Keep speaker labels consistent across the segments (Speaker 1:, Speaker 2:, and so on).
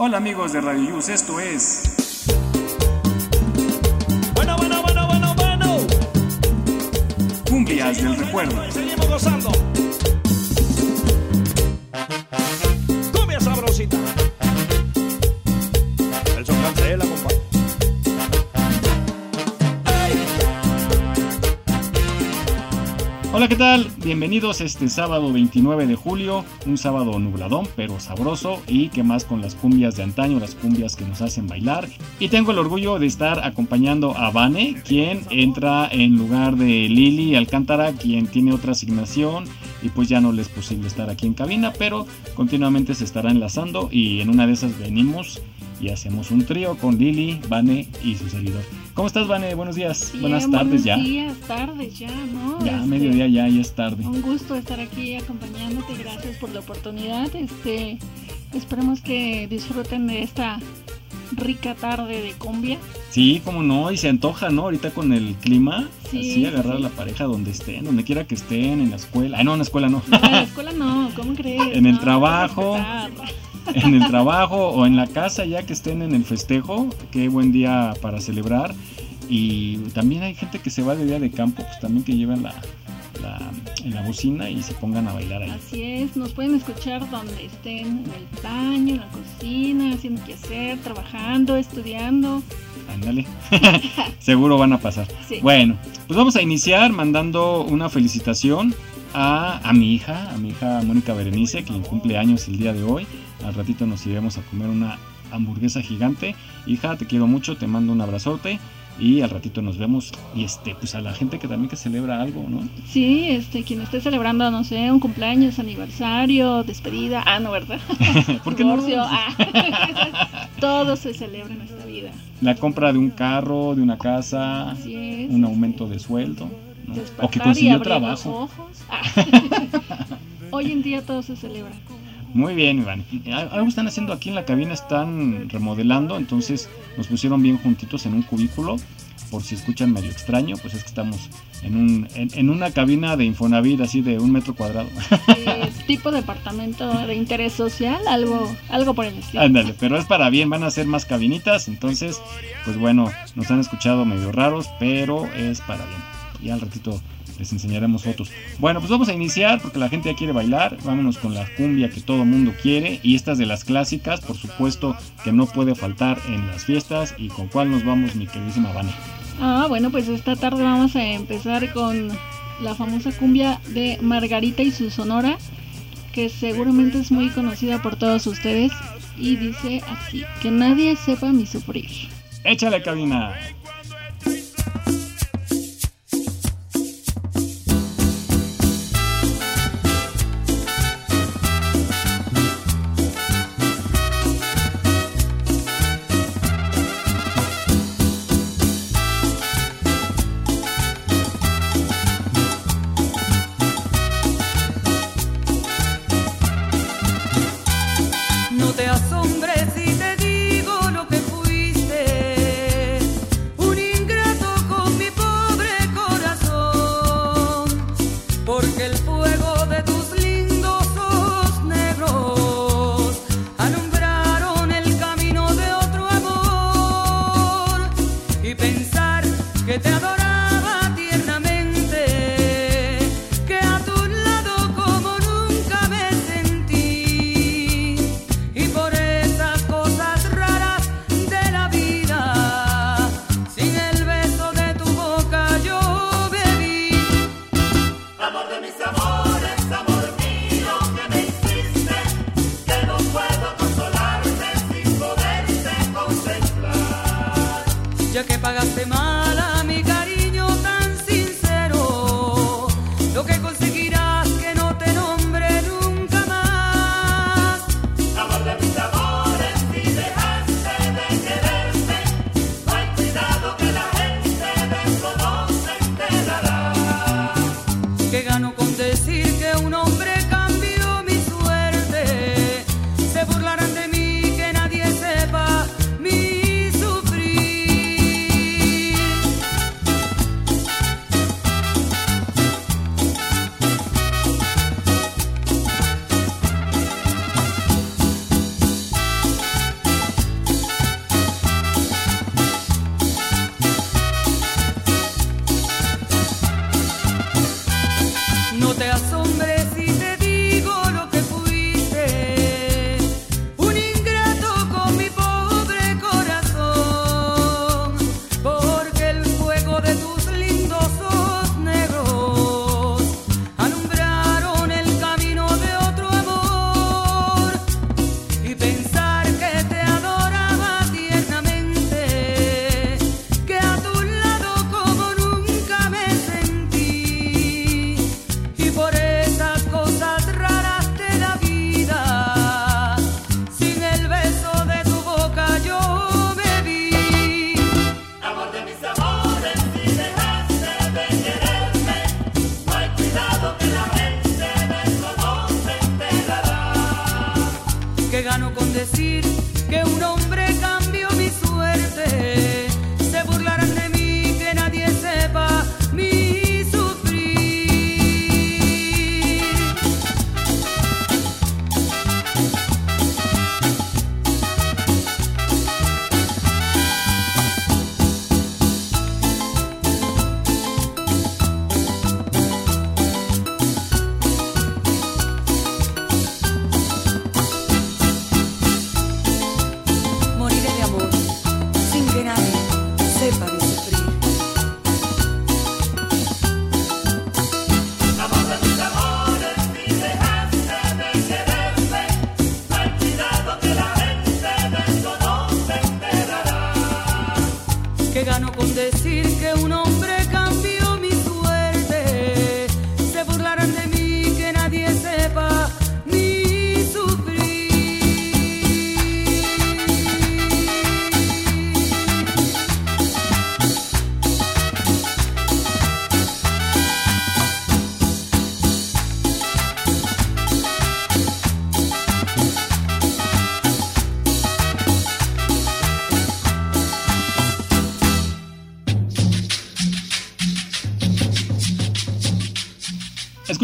Speaker 1: Hola amigos de Radio Yus, esto es...
Speaker 2: Bueno, bueno, bueno, bueno, bueno.
Speaker 1: Cumbias del Recuerdo.
Speaker 2: Seguimos gozando.
Speaker 1: Hola, ¿qué tal? Bienvenidos este sábado 29 de julio, un sábado nubladón pero sabroso y que más con las cumbias de antaño, las cumbias que nos hacen bailar. Y tengo el orgullo de estar acompañando a Vane, quien entra en lugar de Lili Alcántara, quien tiene otra asignación y pues ya no le es posible estar aquí en cabina, pero continuamente se estará enlazando y en una de esas venimos y hacemos un trío con Lili, Vane y su servidor. ¿Cómo estás, Vane? Buenos días.
Speaker 3: Bien,
Speaker 1: Buenas tardes
Speaker 3: buenos
Speaker 1: ya.
Speaker 3: días, tardes ya, ¿no?
Speaker 1: Ya,
Speaker 3: Este,
Speaker 1: mediodía ya, ya es tarde.
Speaker 3: Un gusto estar aquí acompañándote, gracias por la oportunidad. Este, esperemos que disfruten de esta rica tarde de cumbia.
Speaker 1: Sí, como no, y se antoja, ¿no? Ahorita con el clima,
Speaker 3: Sí,
Speaker 1: así
Speaker 3: sí,
Speaker 1: agarrar a la pareja donde estén, donde quiera que estén, en la escuela. Ah, no, en la escuela no.
Speaker 3: No, en la escuela no, ¿cómo crees?
Speaker 1: En el
Speaker 3: No,
Speaker 1: trabajo. en el trabajo o en la casa, ya que estén en el festejo. Qué buen día para celebrar. Y también hay gente que se va de día de campo, pues también que lleven la, la, en la bocina y se pongan a bailar ahí.
Speaker 3: Así es, nos pueden escuchar donde estén, en el baño, en la cocina, haciendo qué hacer, trabajando, estudiando.
Speaker 1: Ándale. Seguro van a pasar.
Speaker 3: Sí.
Speaker 1: Bueno, pues vamos a iniciar mandando una felicitación a, a mi hija, a mi hija Mónica Berenice, quien cumple años el día de hoy. Al ratito nos iremos a comer una hamburguesa gigante. Hija, te quiero mucho, te mando un abrazote y al ratito nos vemos. Y este, pues a la gente que también que celebra algo, ¿no?
Speaker 3: Sí, este, quien esté celebrando, no sé, un cumpleaños, aniversario, despedida. Ah, no, ¿verdad?
Speaker 1: ¿Por qué no?
Speaker 3: Divorcio. Ah. Todo se celebra en esta vida.
Speaker 1: La compra de un carro, de una casa,
Speaker 3: Así es.
Speaker 1: un aumento de sueldo, ¿no? O que consiguió trabajo.
Speaker 3: ojos. Ah. Hoy en día todo se celebra.
Speaker 1: Muy bien, Iván. Algo están haciendo aquí en la cabina, están remodelando, entonces nos pusieron bien juntitos en un cubículo. Por si escuchan medio extraño, pues es que estamos en, un, en, en una cabina de Infonavit así de un metro cuadrado.
Speaker 3: Eh, tipo departamento de interés social, algo, algo por el estilo.
Speaker 1: Ándale, pero es para bien, van a ser más cabinitas, entonces, pues bueno, nos han escuchado medio raros, pero es para bien. Y al ratito les enseñaremos fotos. Bueno, pues vamos a iniciar porque la gente ya quiere bailar. Vámonos con la cumbia que todo mundo quiere. Y estas de las clásicas, por supuesto, que no puede faltar en las fiestas. ¿Y con cuál nos vamos, mi queridísima Vane?
Speaker 3: Ah, bueno, pues esta tarde vamos a empezar con la famosa cumbia de Margarita y su Sonora, que seguramente es muy conocida por todos ustedes. Y dice así, que nadie sepa mi sufrir.
Speaker 1: ¡Échale, cabina!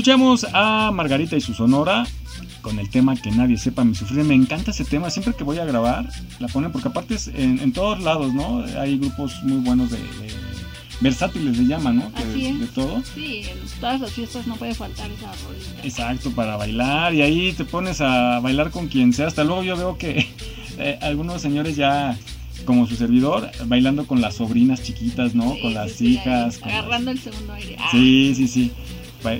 Speaker 1: Escuchamos a Margarita y su sonora con el tema que nadie sepa mi sufrir. Me encanta ese tema. Siempre que voy a grabar, la ponen porque aparte es en, en todos lados, ¿no? Hay grupos muy buenos de, de- versátiles le llaman, ¿no?
Speaker 3: Así
Speaker 1: de,
Speaker 3: es.
Speaker 1: de todo.
Speaker 3: Sí, en todas las fiestas no puede faltar esa rolita.
Speaker 1: Exacto, para bailar y ahí te pones a bailar con quien sea. Hasta luego yo veo que eh, algunos señores ya, como su servidor, bailando con las sobrinas chiquitas, ¿no?
Speaker 3: Sí,
Speaker 1: con las
Speaker 3: sí,
Speaker 1: hijas. con
Speaker 3: agarrando el segundo aire. Ah,
Speaker 1: Sí, sí, sí.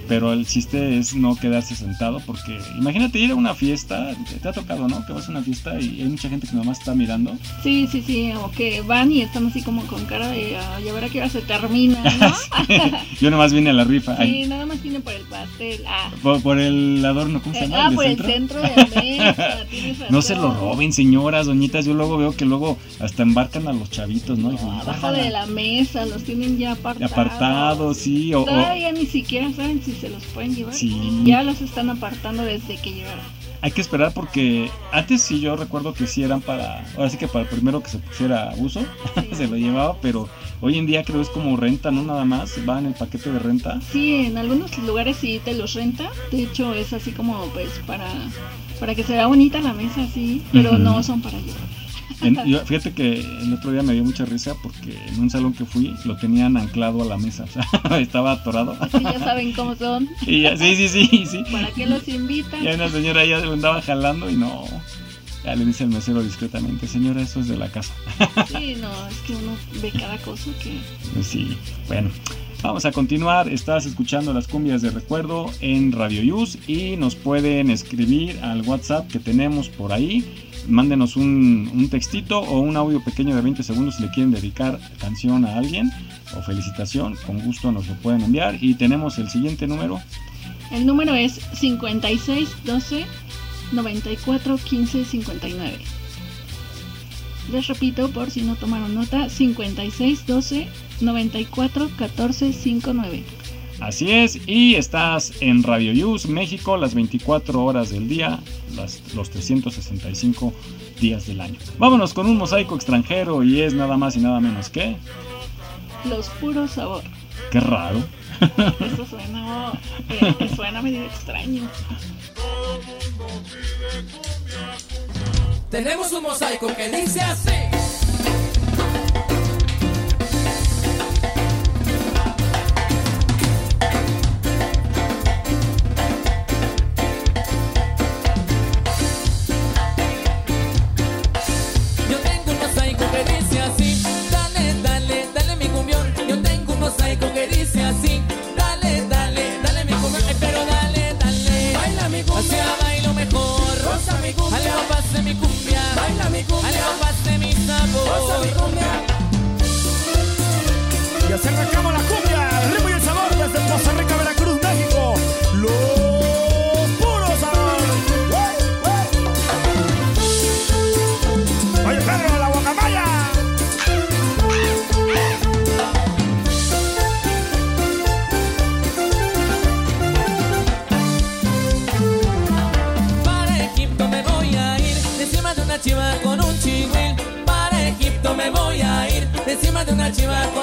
Speaker 1: Pero el chiste es no quedarse sentado porque imagínate ir a una fiesta, te, ha tocado, ¿no? Que vas a una fiesta y hay mucha gente que nomás está mirando.
Speaker 3: Sí, sí, sí, o que van y están así como con cara de "Ah, ya verá que hora se termina, ¿no?
Speaker 1: Yo nomás vine a la rifa. Ay,
Speaker 3: sí, nada más tiene por el pastel. Ah,
Speaker 1: por, por el adorno, ¿cómo se
Speaker 3: Eh,
Speaker 1: llama?
Speaker 3: ah
Speaker 1: ¿El
Speaker 3: por el
Speaker 1: centro?
Speaker 3: de la mesa,
Speaker 1: No se lo roben, señoras, doñitas. Yo luego veo que luego hasta embarcan a los chavitos, ¿no?
Speaker 3: No,
Speaker 1: dicen,
Speaker 3: abajo
Speaker 1: "Bájala".
Speaker 3: de la mesa, los tienen ya apartados.
Speaker 1: Apartados, sí. O, o-
Speaker 3: Todavía ni siquiera saben si se los pueden llevar.
Speaker 1: Sí.
Speaker 3: Ya los están apartando desde que llegaron.
Speaker 1: hay que esperar porque antes sí yo recuerdo que sí eran para, ahora sí que para el primero que se pusiera a uso, se lo llevaba, pero hoy en día creo es como renta, no nada más, va en el paquete de renta.
Speaker 3: Sí, en algunos lugares sí te los renta. De hecho, es así como pues para, para que se vea bonita la mesa, sí. Pero no son para llevar.
Speaker 1: En- yo- fíjate que el otro día me dio mucha risa porque en un salón que fui lo tenían anclado a la mesa, o sea, estaba atorado.
Speaker 3: Así ya saben cómo son.
Speaker 1: Y ya, sí, sí, sí, sí.
Speaker 3: ¿Para qué los invitan?
Speaker 1: Y una señora ya se lo andaba jalando y no. Ya le dice el mesero discretamente, señora, eso es de la casa.
Speaker 3: Sí, no, es que uno ve cada cosa que...
Speaker 1: Sí, bueno. Vamos a continuar. Estás escuchando las cumbias de recuerdo en Radio Yus y nos pueden escribir al WhatsApp que tenemos por ahí. Mándenos un, un textito o un audio pequeño de 20 segundos si le quieren dedicar canción a alguien o felicitación. Con gusto nos lo pueden enviar. Y tenemos el siguiente número.
Speaker 3: El número es 5612 94 15 59. Les repito por si no tomaron nota, 5612 94 14 59.
Speaker 1: Así es, y estás en Radio Yus México las 24 horas del día, las- los 365 días del año. Vámonos con un mosaico extranjero y es nada más y nada menos que...
Speaker 3: Los puros sabor.
Speaker 1: Qué raro.
Speaker 3: Esto suena, eh, suena medio extraño.
Speaker 4: Tenemos un mosaico que dice así. Encima de una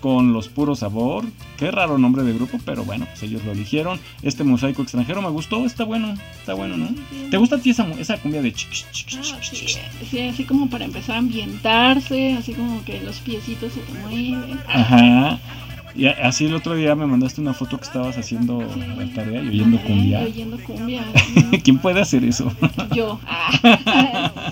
Speaker 4: Con
Speaker 5: los puros sabor.
Speaker 1: Qué raro nombre de grupo, pero bueno, pues ellos lo eligieron. Este mosaico extranjero me gustó, está bueno, está bueno, ¿no? ¿Te gusta a ti esa, esa cumbia de chic, chic, chic,
Speaker 3: Ah, sí, sí, así como para empezar a ambientarse, así como que los piecitos se te mueven.
Speaker 1: Ajá. Y así el otro día me mandaste una foto que estabas haciendo la tarea y oyendo cumbia.
Speaker 3: Oyendo cumbia.
Speaker 1: ¿Quién puede hacer eso?
Speaker 3: Yo. Ah.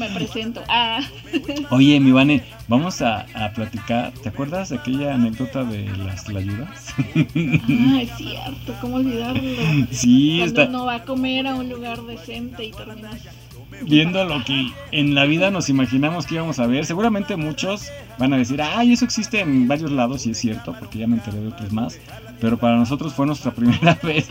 Speaker 3: Me presento. Ah.
Speaker 1: Oye, mi Vane, vamos a, a platicar. ¿Te acuerdas de aquella anécdota de las layudas?
Speaker 3: Ah, es cierto, ¿cómo olvidarlo?
Speaker 1: sí,
Speaker 3: Cuando
Speaker 1: está
Speaker 3: uno va a comer a un lugar decente y terminas.
Speaker 1: viendo lo que en la vida nos imaginamos que íbamos a ver. Seguramente muchos van a decir, ay, eso existe en varios lados y es cierto, porque ya me enteré de otros más. Pero para nosotros fue nuestra primera vez.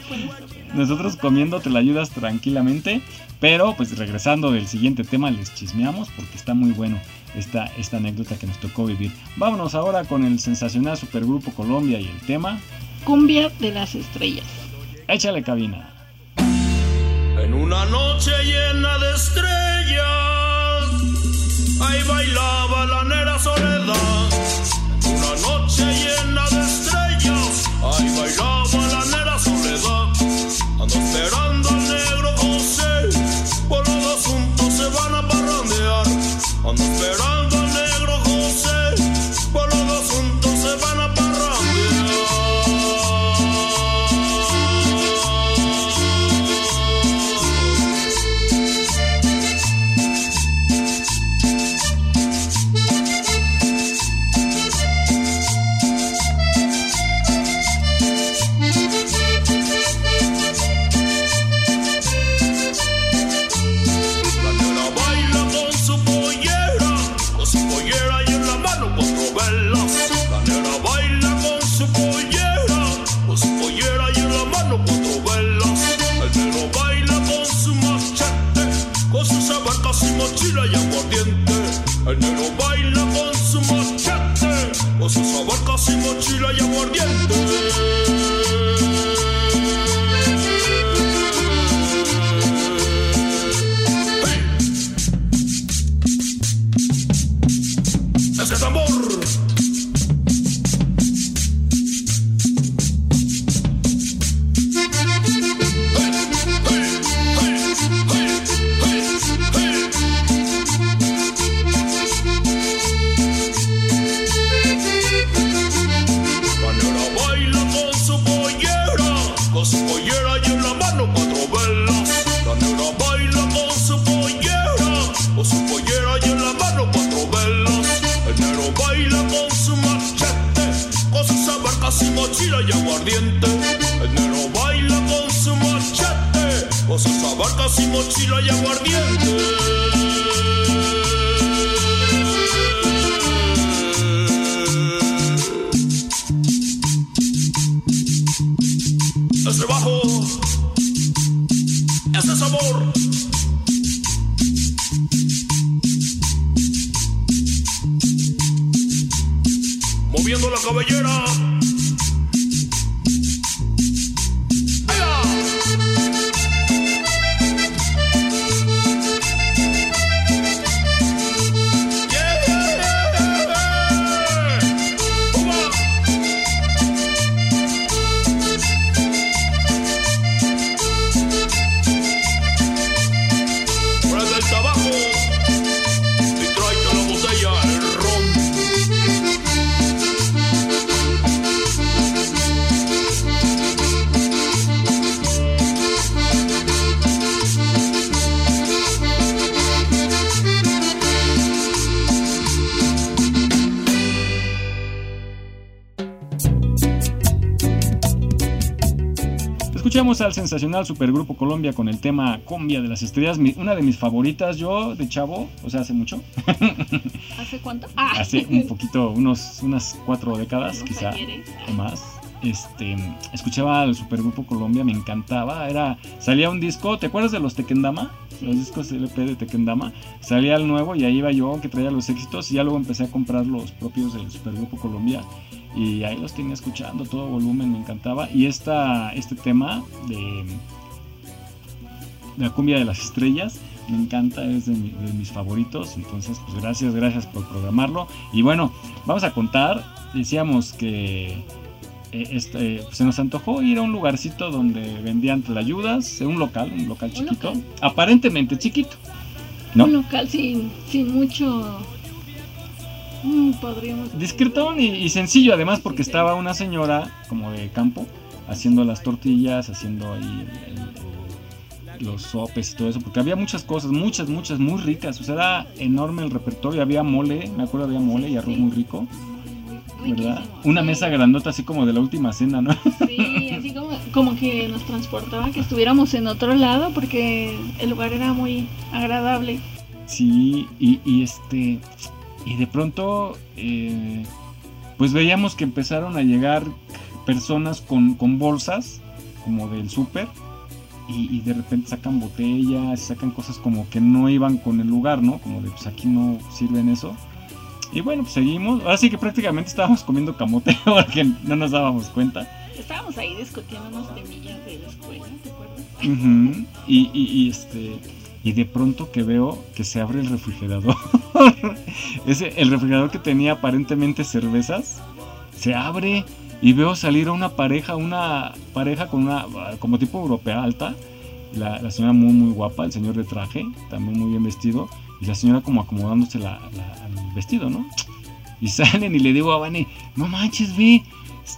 Speaker 1: Nosotros comiendo te la ayudas tranquilamente. Pero pues regresando del siguiente tema les chismeamos porque está muy bueno esta, esta anécdota que nos tocó vivir. Vámonos ahora con el sensacional supergrupo Colombia y el tema.
Speaker 3: Cumbia de las estrellas.
Speaker 1: Échale cabina.
Speaker 6: En una noche llena de estrellas,
Speaker 1: Escuchamos al sensacional supergrupo Colombia con el tema Cumbia de las Estrellas, una de mis favoritas yo de chavo, o sea, hace mucho,
Speaker 3: ¿Hace cuánto? Ah.
Speaker 1: hace un poquito, unos, unas cuatro décadas quizá
Speaker 3: ayeres.
Speaker 1: o más. este, escuchaba el Supergrupo Colombia, me encantaba. Era, salía un disco, ¿te acuerdas de los Los discos LP de Tekendama. Salía el nuevo y ahí iba yo que traía los éxitos y ya luego empecé a comprar los propios del Supergrupo Colombia. Y ahí los tenía escuchando, todo volumen, me encantaba. Y esta, este tema de, la cumbia de las estrellas, me encanta, es de, de mis favoritos. Entonces, pues gracias, gracias por programarlo. Y bueno, vamos a contar. Decíamos que eh, este, se nos antojó ir a un lugarcito donde vendían ayudas, un local, un local
Speaker 3: Un
Speaker 1: chiquito,
Speaker 3: local.
Speaker 1: aparentemente chiquito. ¿No?
Speaker 3: Un local sin, sin mucho. mm, podríamos.
Speaker 1: Discretón y, y sencillo además porque
Speaker 3: Sí,
Speaker 1: estaba una señora como de campo haciendo las tortillas, haciendo ahí el- el- el- los sopes y todo eso, porque había muchas cosas, muchas, muchas, muy ricas, o sea, era enorme el repertorio, había mole, me acuerdo había mole y arroz
Speaker 3: Sí.
Speaker 1: muy rico, Una mesa grandota así como de la última cena, ¿no?
Speaker 3: Sí, así como, como que nos transportaba que estuviéramos en otro lado porque el lugar era muy agradable.
Speaker 1: Sí, y, y este. Y de pronto. eh, pues veíamos que empezaron a llegar personas con, con bolsas, como del súper. Y, y de repente sacan botellas, sacan cosas como que no iban con el lugar, ¿no? Como de pues aquí no sirven eso. Y bueno, pues seguimos. Ahora sí que prácticamente estábamos comiendo camote porque no nos dábamos cuenta.
Speaker 3: Estábamos ahí discutiendo unos temillas de la escuela, ¿te acuerdas?
Speaker 1: Ujú, y, y- y, este y de pronto que veo que se abre el refrigerador ese el refrigerador que tenía aparentemente cervezas se abre y veo salir a una pareja una pareja con una como tipo europea alta la, la señora muy muy guapa el señor de traje también muy bien vestido y la señora como acomodándose la, la- vestido no y salen y le digo a Vane no manches ve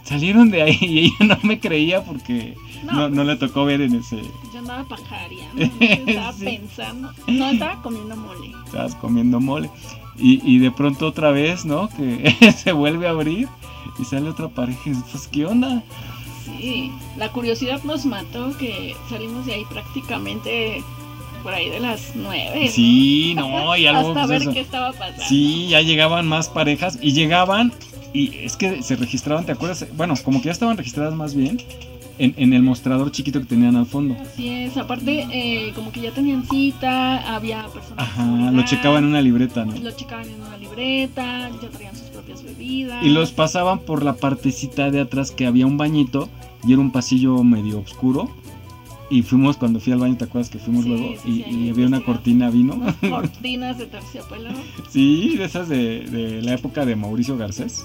Speaker 1: salieron de ahí y ella no me creía porque
Speaker 3: No,
Speaker 1: no, no le tocó ver en ese.
Speaker 3: Yo andaba pajareando, no estaba
Speaker 1: Sí.
Speaker 3: pensando. No, estaba comiendo mole.
Speaker 1: Estabas comiendo mole. Y, y de pronto otra vez, ¿no? Que se vuelve a abrir y sale otra pareja. y Pues, ¿qué onda?
Speaker 3: Sí, la curiosidad nos mató que salimos de ahí prácticamente por ahí de las nueve. ¿no?
Speaker 1: Sí, no, y algo.
Speaker 3: Hasta
Speaker 1: pues,
Speaker 3: ver
Speaker 1: eso.
Speaker 3: qué estaba pasando.
Speaker 1: Sí, ya llegaban más parejas y llegaban. Y es que se registraban, ¿te acuerdas? Bueno, como que ya estaban registradas más bien en, en el mostrador chiquito que tenían al fondo.
Speaker 3: Así es, aparte eh, como que ya tenían cita, había personas
Speaker 1: Ajá, lo checaban en una libreta, ¿no?
Speaker 3: Lo checaban en una libreta, ya traían sus propias bebidas.
Speaker 1: Y los pasaban por la partecita de atrás que había un bañito y era un pasillo medio oscuro. Y fuimos cuando fui al baño, ¿te acuerdas que fuimos
Speaker 3: Sí,
Speaker 1: luego?
Speaker 3: sí,
Speaker 1: y, había una cortina vino.
Speaker 3: Cortinas de terciopelo,
Speaker 1: sí, de esas de, de la época de Mauricio Garcés.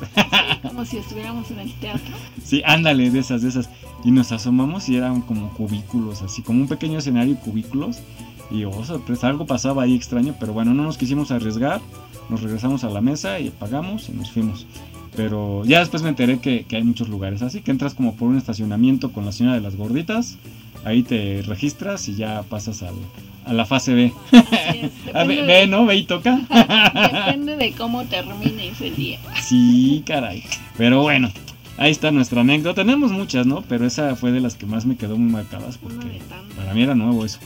Speaker 3: como si estuviéramos en el teatro.
Speaker 1: sí, ándale, de esas, de esas. Y nos asomamos y eran como cubículos, así como un pequeño escenario y cubículos. Y oh, sorpresa, algo pasaba ahí extraño, pero bueno, no nos quisimos arriesgar. Nos regresamos a la mesa y pagamos y nos fuimos. Pero ya después me enteré que, que hay muchos lugares así, que entras como por un estacionamiento con la señora de las gorditas, ahí te registras y ya pasas al- a la fase B.
Speaker 3: Es,
Speaker 1: ve,
Speaker 3: de,
Speaker 1: ¿no? Ve y toca.
Speaker 3: depende de cómo termines el día.
Speaker 1: sí, caray. Pero bueno, ahí está nuestra anécdota. Tenemos muchas, ¿no? Pero esa fue de las que más me quedó muy marcadas porque para mí era nuevo eso.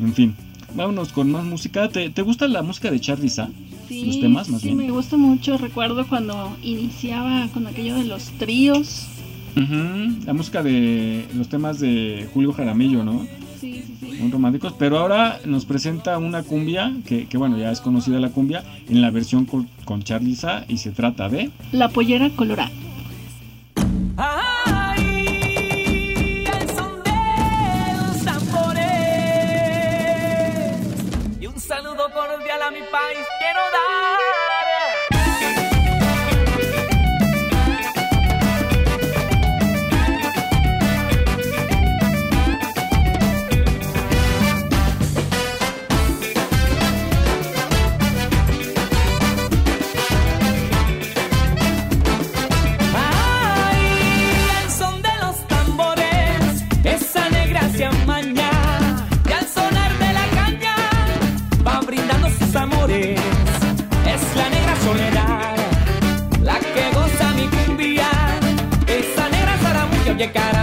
Speaker 1: En fin, vámonos con más música. ¿Te, te gusta la música de Charlie Sa?
Speaker 3: Sí,
Speaker 1: los temas, más
Speaker 3: sí,
Speaker 1: bien.
Speaker 3: me gusta mucho. Recuerdo cuando iniciaba con aquello de los tríos.
Speaker 1: La música de los temas de Julio Jaramillo, ¿no?
Speaker 3: Sí, sí, sí.
Speaker 1: Muy románticos. Pero ahora nos presenta una cumbia, que, que bueno, ya es conocida la cumbia, en la versión con, con Charlie Sa y se trata de...
Speaker 3: La pollera colorada.
Speaker 7: Ay, al son de los tambores. Y un saludo cordial a mi país quiero llegar a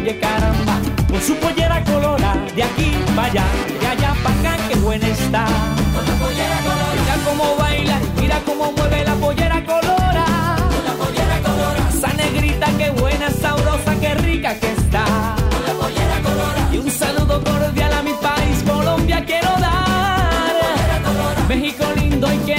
Speaker 7: oye caramba. Con su pollera colora, de aquí para allá, de allá para acá, qué buena está. Con la pollera colora. Mira cómo baila, mira cómo mueve la pollera colora. Esa negrita, qué buena, sabrosa, qué rica que está. Y un saludo cordial a mi país, Colombia, quiero dar. México lindo y querido,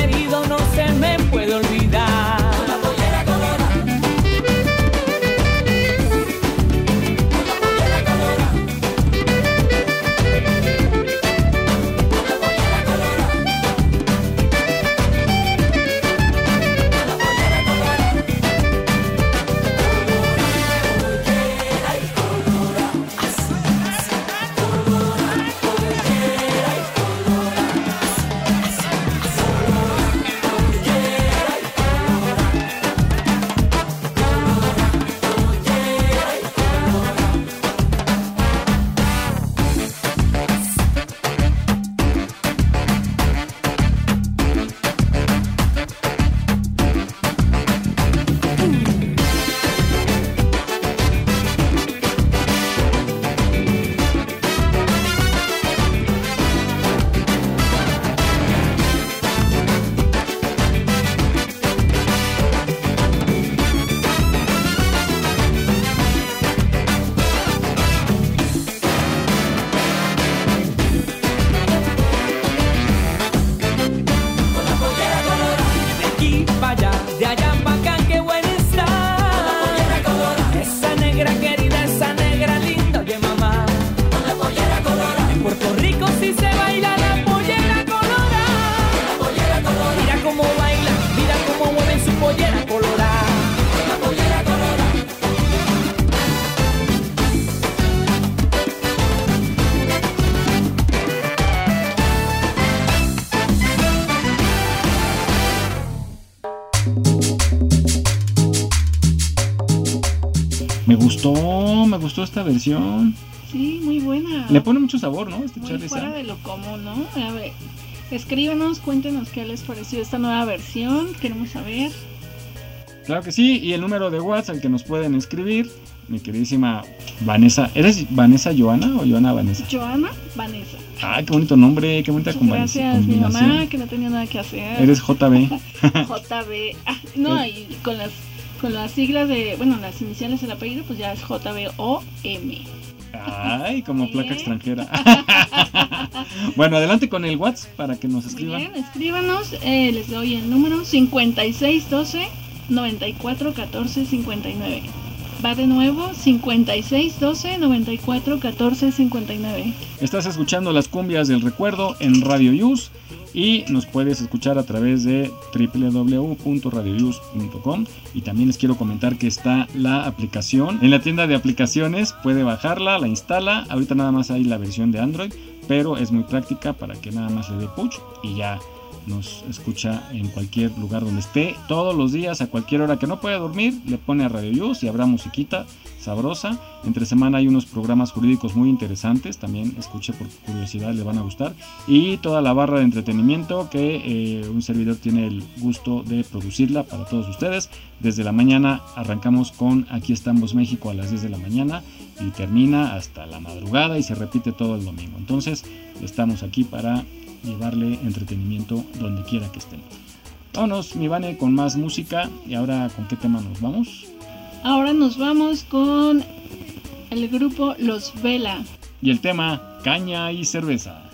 Speaker 1: gustó, esta versión.
Speaker 3: Sí, muy buena.
Speaker 1: Le pone mucho sabor, ¿no? Este
Speaker 3: Muy
Speaker 1: Charlie
Speaker 3: fuera
Speaker 1: Sam.
Speaker 3: de lo común, ¿no? A ver, escríbanos, cuéntenos qué les pareció esta nueva versión. Queremos saber.
Speaker 1: Claro que sí, y el número de WhatsApp al que nos pueden escribir, mi queridísima Vanessa. ¿Eres Vanessa Joana o Joana Vanessa?
Speaker 3: Joana Vanessa.
Speaker 1: Ah, qué bonito nombre, qué bonita
Speaker 3: Muchas
Speaker 1: combi-
Speaker 3: gracias, mi
Speaker 1: combinación.
Speaker 3: mamá, que no tenía nada que hacer.
Speaker 1: Eres JB.
Speaker 3: JB. Ah, no, y con las con las siglas de, bueno, las iniciales del apellido, pues ya es JBOM.
Speaker 1: Ay, como placa extranjera. bueno, adelante con el WhatsApp para que nos escriban.
Speaker 3: bien, escríbanos, eh, les doy el número 5612 94 14 59. Va de nuevo 5612 94 14 59.
Speaker 1: Estás escuchando las cumbias del recuerdo en Radio Yus y nos puedes escuchar a través de www.radioyus.com y también les quiero comentar que está la aplicación. En la tienda de aplicaciones, puede bajarla, la instala, ahorita nada más hay la versión de Android, pero es muy práctica para que nada más le dé push y ya nos escucha en cualquier lugar donde esté, todos los días, a cualquier hora que no pueda dormir, le pone a Radio Yus y habrá musiquita sabrosa. Entre semana hay unos programas jurídicos muy interesantes, también escuche por curiosidad, le van a gustar. Y toda la barra de entretenimiento que eh, un servidor tiene el gusto de producirla para todos ustedes. Desde la mañana arrancamos con Aquí estamos México a las 10 de la mañana y termina hasta la madrugada y se repite todo el domingo. Entonces estamos aquí para llevarle entretenimiento donde quiera que estén. Vámonos, mi Vane, con más música. Y ahora, ¿con qué tema nos vamos?
Speaker 3: Ahora nos vamos con el grupo Los Vela.
Speaker 1: Y el tema, caña y cerveza.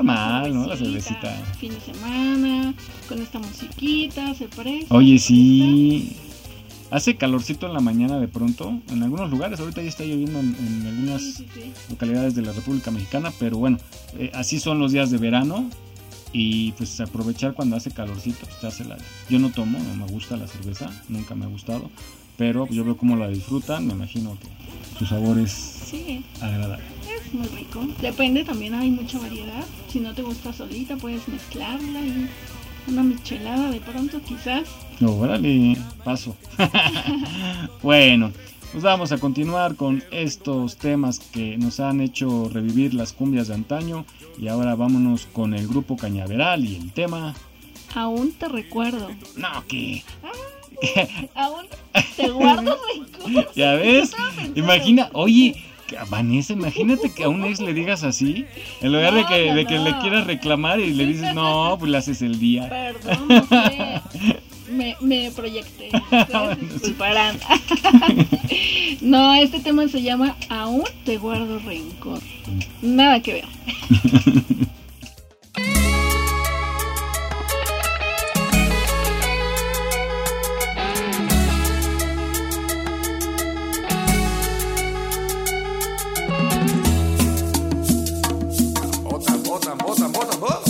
Speaker 3: Sí. No.
Speaker 1: La cervecita.
Speaker 3: Fin de semana, con esta musiquita, se parece.
Speaker 1: Oye, sí. Hace calorcito en la mañana de pronto, en algunos lugares, ahorita ya está lloviendo en, algunas
Speaker 3: sí, sí.
Speaker 1: localidades de la República Mexicana, pero bueno, eh, así son los días de verano y pues aprovechar cuando hace calorcito, pues, echársela. Yo no tomo, no me gusta la cerveza, nunca me ha gustado, pero yo veo cómo la disfrutan, me imagino que su sabor es
Speaker 3: Sí,
Speaker 1: agradable.
Speaker 3: es muy rico. Depende, también hay mucha variedad. Si no te gusta solita, puedes mezclarla y una michelada de pronto, quizás.
Speaker 1: No, órale, paso. bueno, pues vamos a continuar con estos temas que nos han hecho revivir las cumbias de antaño y ahora vámonos con el grupo Cañaveral y el tema...
Speaker 3: Aún te recuerdo.
Speaker 1: No, que...
Speaker 3: Aún te guardo rencor.
Speaker 1: Ya ves, imagina, oye, Vanessa, imagínate que a un ex le digas así, en lugar de que,
Speaker 3: no,
Speaker 1: de que le quieras reclamar y le dices, no, pues le haces el día.
Speaker 3: Perdón, no sé. Me, me proyecté. Disculparán. No, este tema se llama Aún te guardo rencor. Nada que ver.
Speaker 8: Bota, bota, bota,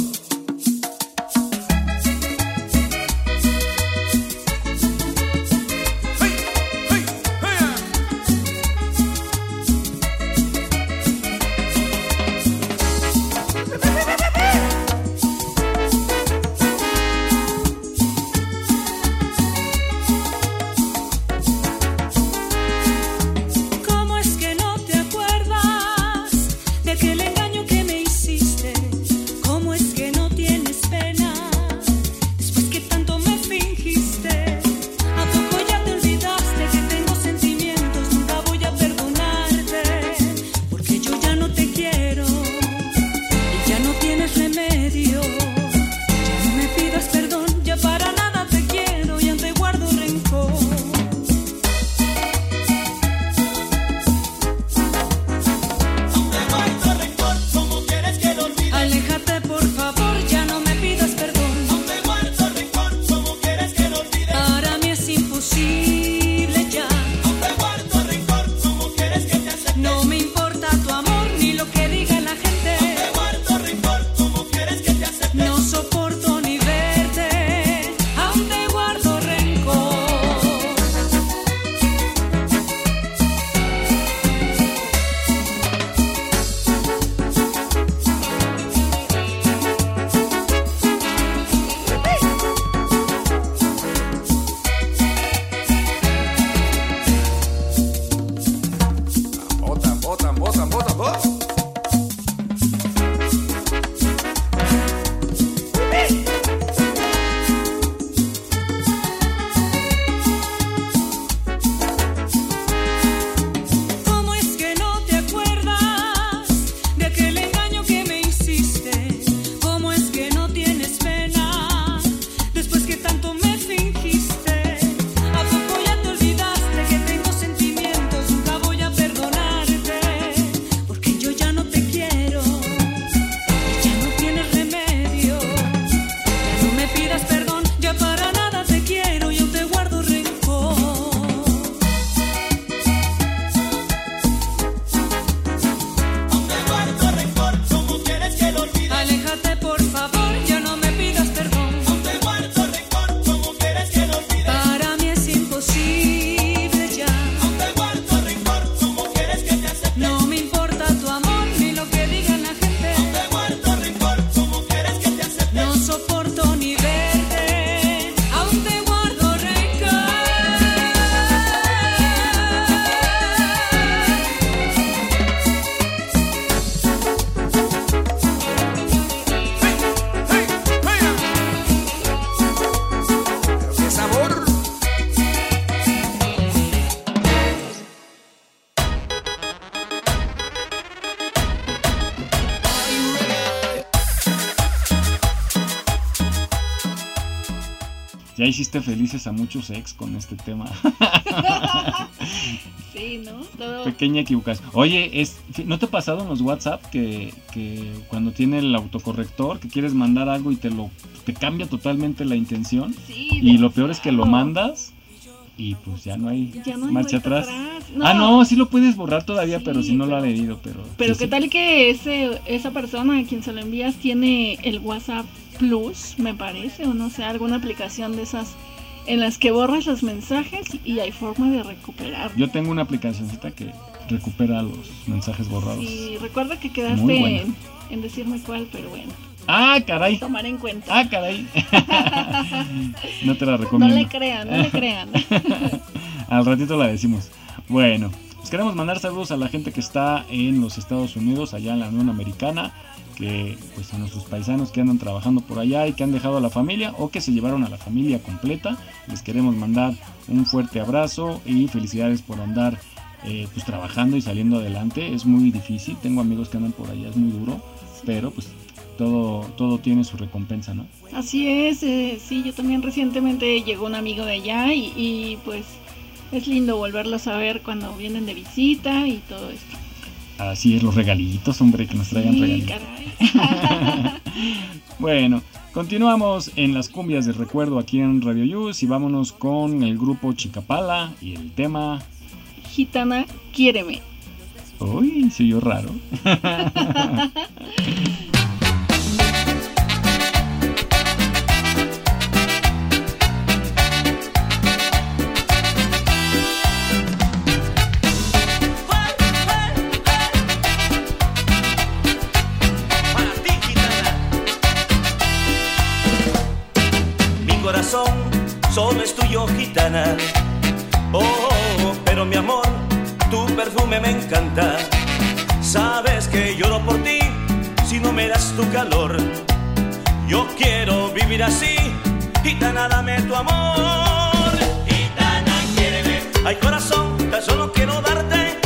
Speaker 9: hiciste
Speaker 1: felices a muchos ex con este tema.
Speaker 3: Sí, ¿no? Todo.
Speaker 1: Pequeña equivocación. Oye, es, ¿no te ha pasado en los WhatsApp que, que cuando tiene el autocorrector, que quieres mandar algo y te lo te cambia totalmente la intención?
Speaker 3: Sí,
Speaker 1: Y lo peor es que lo mandas y pues ya no hay,
Speaker 3: Ya no
Speaker 1: marcha atrás.
Speaker 3: No,
Speaker 1: Ah, no, sí lo puedes borrar todavía,
Speaker 3: Sí,
Speaker 1: pero si no lo ha leído, pero...
Speaker 3: Pero
Speaker 1: sí,
Speaker 3: qué tal que ese, esa persona a quien se lo envías tiene el WhatsApp Plus, me parece, o no sé, alguna aplicación de esas en las que borras los mensajes y hay forma de recuperar.
Speaker 1: Yo tengo una aplicacióncita que recupera los mensajes borrados.
Speaker 3: Y recuerda que quedaste en, en decirme cuál, pero bueno,
Speaker 1: Ah, caray.
Speaker 3: tomar en cuenta.
Speaker 1: Ah, caray. no te la
Speaker 3: no
Speaker 1: recomiendo.
Speaker 3: le crean, no le crean.
Speaker 1: Al ratito la decimos. Bueno, pues queremos mandar saludos a la gente que está en los Estados Unidos, allá en la Unión Americana, que pues a nuestros paisanos que andan trabajando por allá y que han dejado a la familia o que se llevaron a la familia completa. Les queremos mandar un fuerte abrazo y felicidades por andar eh, pues trabajando y saliendo adelante. Es muy difícil, tengo amigos que andan por allá, es muy duro, pero pues todo, todo tiene su recompensa, ¿no?
Speaker 3: Así es, eh, sí, yo también recientemente llegó un amigo de allá y, y, pues es lindo volverlos a ver cuando vienen de visita y todo esto.
Speaker 1: Así es, los regalitos, hombre, que nos traigan
Speaker 3: Sí,
Speaker 1: regalitos.
Speaker 3: caray.
Speaker 1: Bueno, continuamos en las cumbias de recuerdo aquí en Radio Yus y vámonos con el grupo Chicapala y el tema.
Speaker 3: Gitana, quiéreme.
Speaker 1: Uy, se oyó raro.
Speaker 10: gitana. Oh, oh, oh, pero mi amor, tu perfume me encanta. Sabes que lloro por ti si no me das tu calor. Yo quiero vivir así, gitana, dame tu amor. Gitana, quiéreme. Ay, corazón, tan solo quiero darte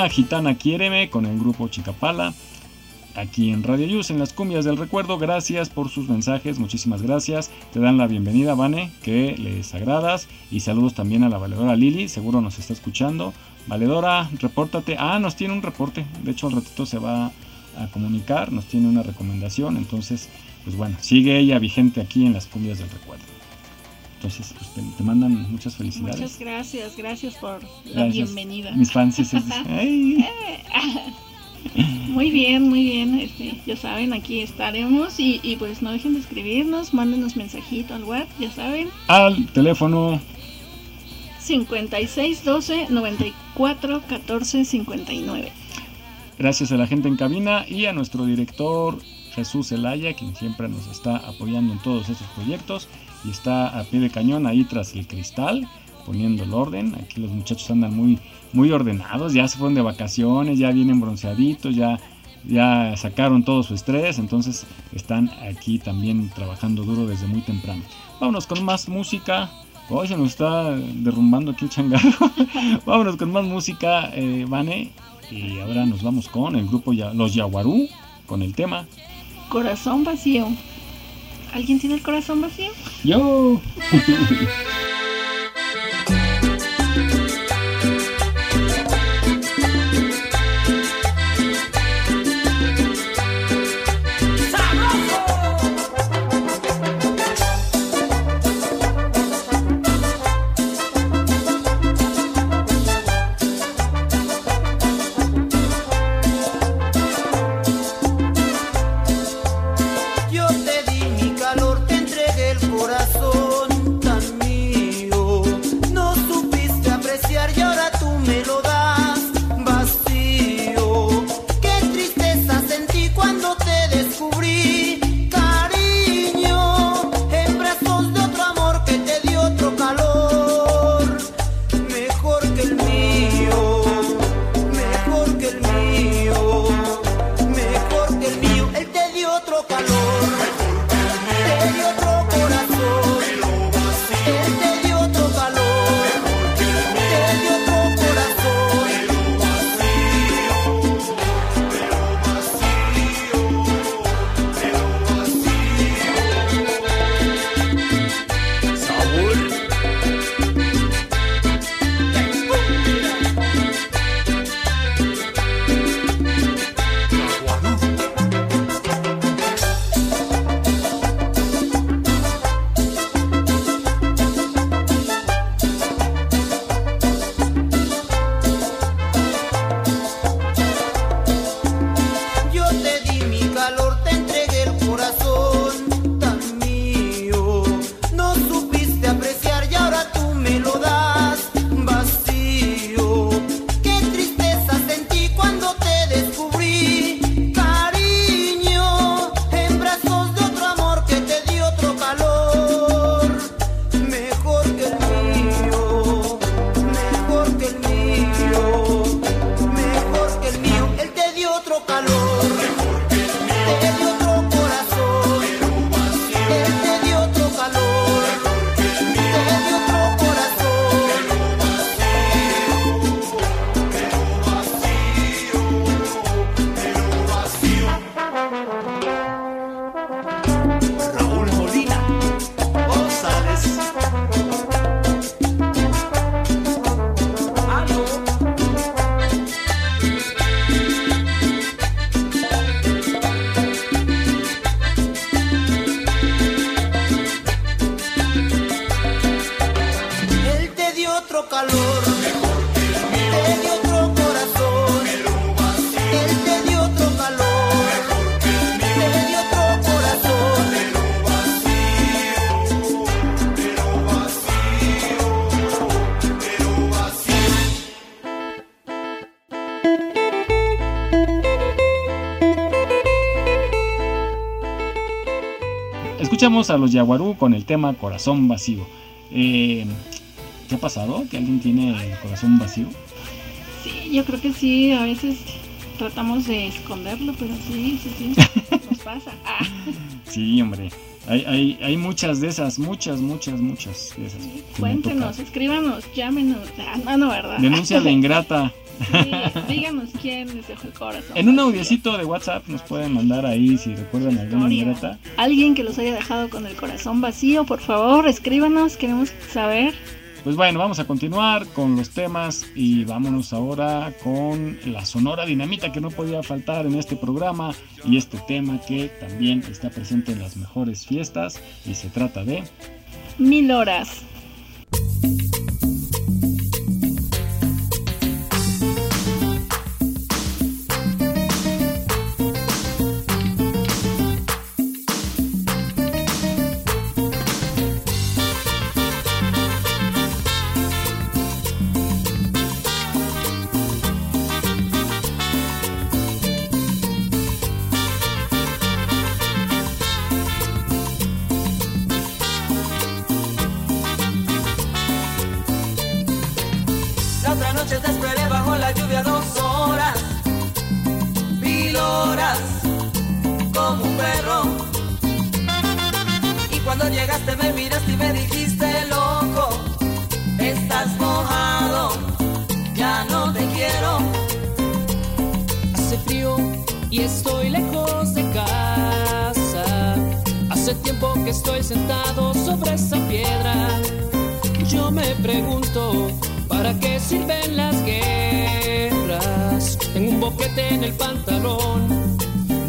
Speaker 1: tema Gitana Quiéreme con el grupo Chicapala. Aquí en Radio Yus, en las cumbias del recuerdo. Gracias por sus mensajes, muchísimas gracias. Te dan la bienvenida, Vane, que les agradas. Y saludos también a la valedora Lili, seguro nos está escuchando. Valedora, repórtate. Ah, nos tiene un reporte. De hecho, al ratito se va a comunicar, nos tiene una recomendación. Entonces, pues bueno, sigue ella vigente aquí en las cumbias del recuerdo. Entonces, pues te, te mandan muchas felicidades.
Speaker 3: Muchas gracias, gracias por la
Speaker 1: Gracias.
Speaker 3: bienvenida.
Speaker 1: Mis fans, es- es- ay.
Speaker 3: Muy bien, muy bien. Este, ya saben, aquí estaremos y, y pues no dejen de escribirnos, mándenos mensajito al web, ya saben.
Speaker 1: al teléfono
Speaker 3: 56 12 94 14 59.
Speaker 1: Gracias a la gente en cabina y a nuestro director Jesús Zelaya, quien siempre nos está apoyando en todos estos proyectos y está a pie de cañón ahí tras el cristal, poniendo el orden. Aquí los muchachos andan muy, muy ordenados, ya se fueron de vacaciones, ya vienen bronceaditos, ya, ya sacaron todo su estrés, entonces están aquí también trabajando duro desde muy temprano. Vámonos con más música. Hoy se nos está derrumbando aquí el changarro. Vámonos con más música, eh, Vane. Y ahora nos vamos con el grupo Ya- Los Yaguarú, con el tema
Speaker 3: Corazón vacío. ¿Alguien tiene el corazón vacío?
Speaker 1: Yo. a los Yaguarú con el tema Corazón Vacío. Eh, ¿Qué ha pasado? ¿Que alguien tiene el corazón vacío?
Speaker 3: Sí, yo creo que sí, a veces tratamos de esconderlo, pero sí, sí, sí, nos pasa. Ah,
Speaker 1: Sí, hombre. Hay, hay, hay muchas de esas, muchas, muchas, muchas de esas.
Speaker 3: Cuéntenos, escríbanos, llámenos. Ah, no, no, ¿verdad?
Speaker 1: Denuncia la ingrata.
Speaker 3: Sí, díganos quién les dejó el corazón.
Speaker 1: En un audiocito de WhatsApp nos pueden mandar ahí si recuerdan alguna ingrata.
Speaker 3: Alguien que los haya dejado con el corazón vacío, por favor, escríbanos, queremos saber.
Speaker 1: Pues bueno, vamos a continuar con los temas y vámonos ahora con la Sonora Dinamita que no podía faltar en este programa y este tema que también está presente en las mejores fiestas y se trata de
Speaker 3: Mil horas.
Speaker 4: Tiempo que estoy sentado sobre esa piedra. Yo me pregunto, ¿para qué sirven las guerras? Tengo un boquete en el pantalón.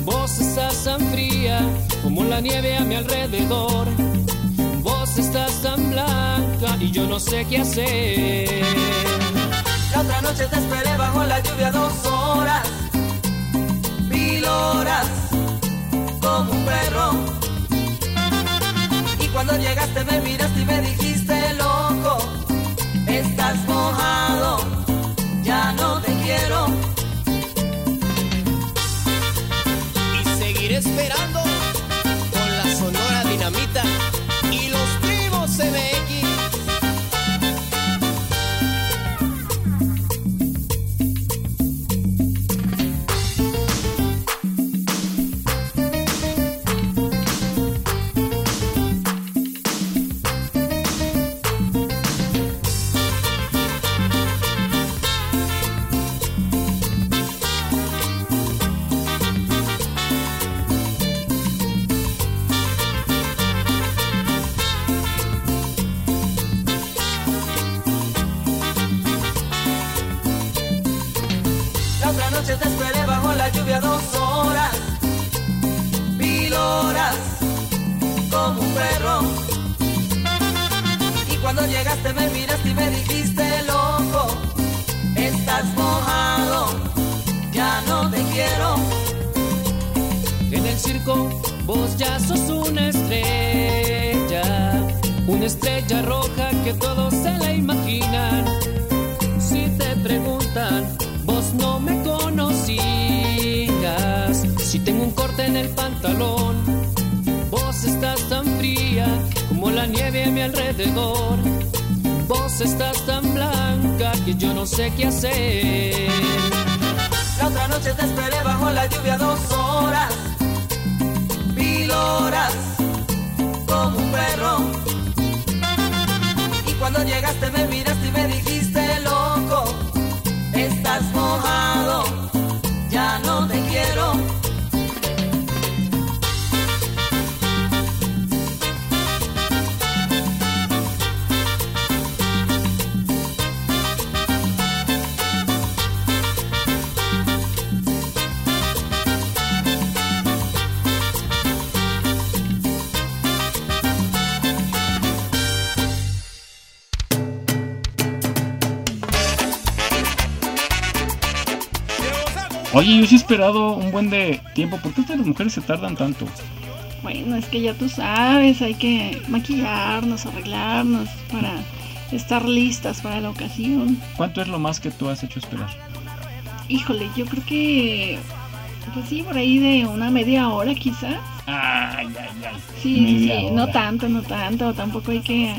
Speaker 4: Vos estás tan fría como la nieve a mi alrededor. Vos estás tan blanca y yo no sé qué hacer.
Speaker 7: La otra noche te esperé bajo la lluvia dos horas, mil horas, como un perro. Cuando llegaste me miraste y me dijiste, loco, estás mojado, ya no te quiero.
Speaker 11: Y seguiré esperando
Speaker 4: una estrella roja que todos se la imaginan. Si te preguntan, vos no me conocías. Si tengo un corte en el pantalón, vos estás tan fría como la nieve a mi alrededor. Vos estás tan blanca que yo no sé qué hacer.
Speaker 7: La otra noche te esperé bajo la lluvia dos horas, mil horas, como un perro. Cuando llegaste me miraste y me dijiste,
Speaker 1: Oye, yo sí he esperado un buen de tiempo. ¿Por qué ustedes las mujeres se tardan tanto?
Speaker 3: Bueno, es que ya tú sabes, hay que maquillarnos, arreglarnos para estar listas para la ocasión.
Speaker 1: ¿Cuánto es lo más que tú has hecho esperar?
Speaker 3: Híjole, yo creo que, pues sí, por ahí de una media hora quizás.
Speaker 1: Ay, ay, ay.
Speaker 3: Sí, sí,
Speaker 1: Media
Speaker 3: sí,
Speaker 1: hora.
Speaker 3: no tanto, no tanto, tampoco hay que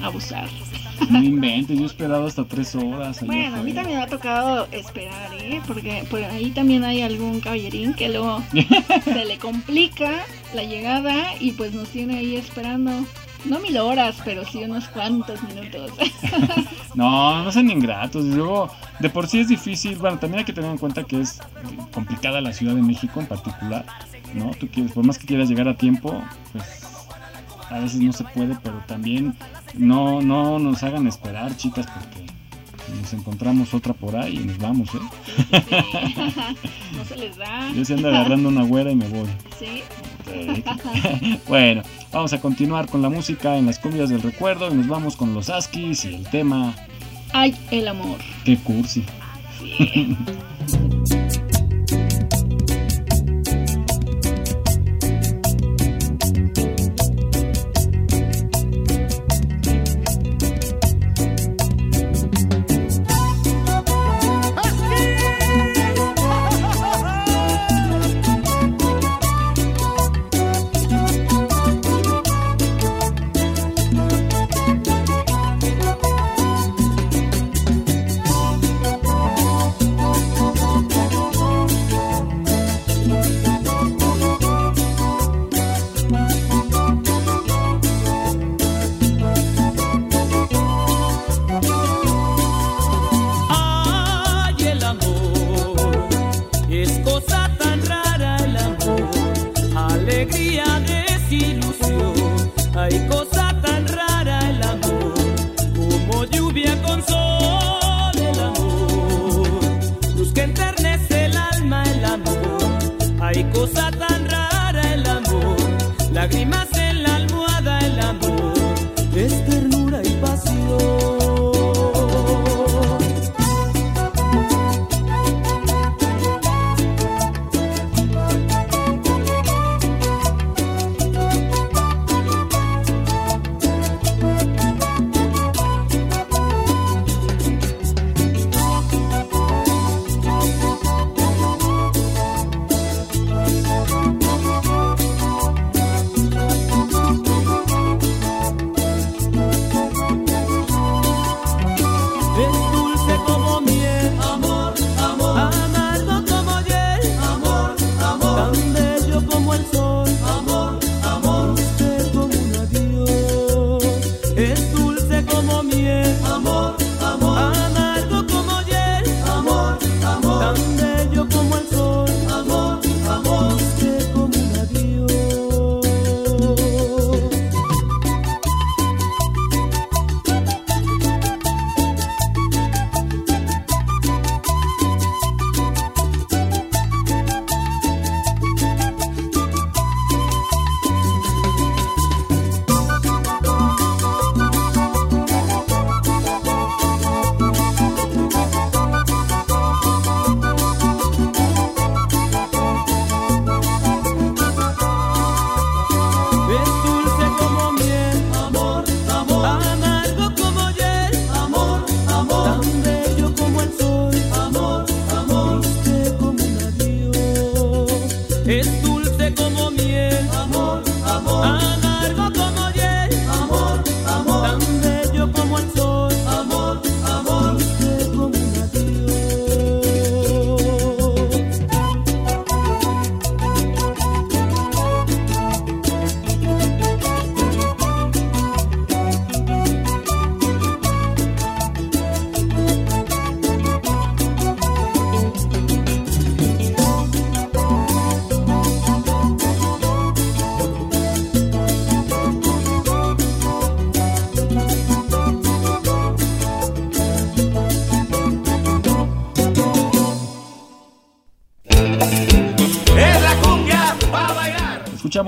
Speaker 3: abusar.
Speaker 1: No inventes, yo he esperado hasta tres horas.
Speaker 3: Bueno, a mí también me ha tocado esperar, ¿eh? Porque por ahí también hay algún caballerín que luego se le complica la llegada y pues nos tiene ahí esperando. No mil horas, pero sí unos cuantos minutos.
Speaker 1: No, no sean ingratos. Luego, de por sí es difícil. Bueno, también hay que tener en cuenta que es complicada la Ciudad de México en particular. ¿No? Tú quieres, por más que quieras llegar a tiempo, pues a veces no se puede, pero también no, no nos hagan esperar, chicas, porque nos encontramos otra por ahí y nos vamos, ¿eh?
Speaker 3: no se les da.
Speaker 1: Yo se ando agarrando una güera y me voy.
Speaker 3: Sí.
Speaker 1: Bueno, vamos a continuar con la música en las cumbias del recuerdo y nos vamos con los Askis y el tema
Speaker 3: Ay, el amor.
Speaker 1: Qué cursi.
Speaker 3: Sí.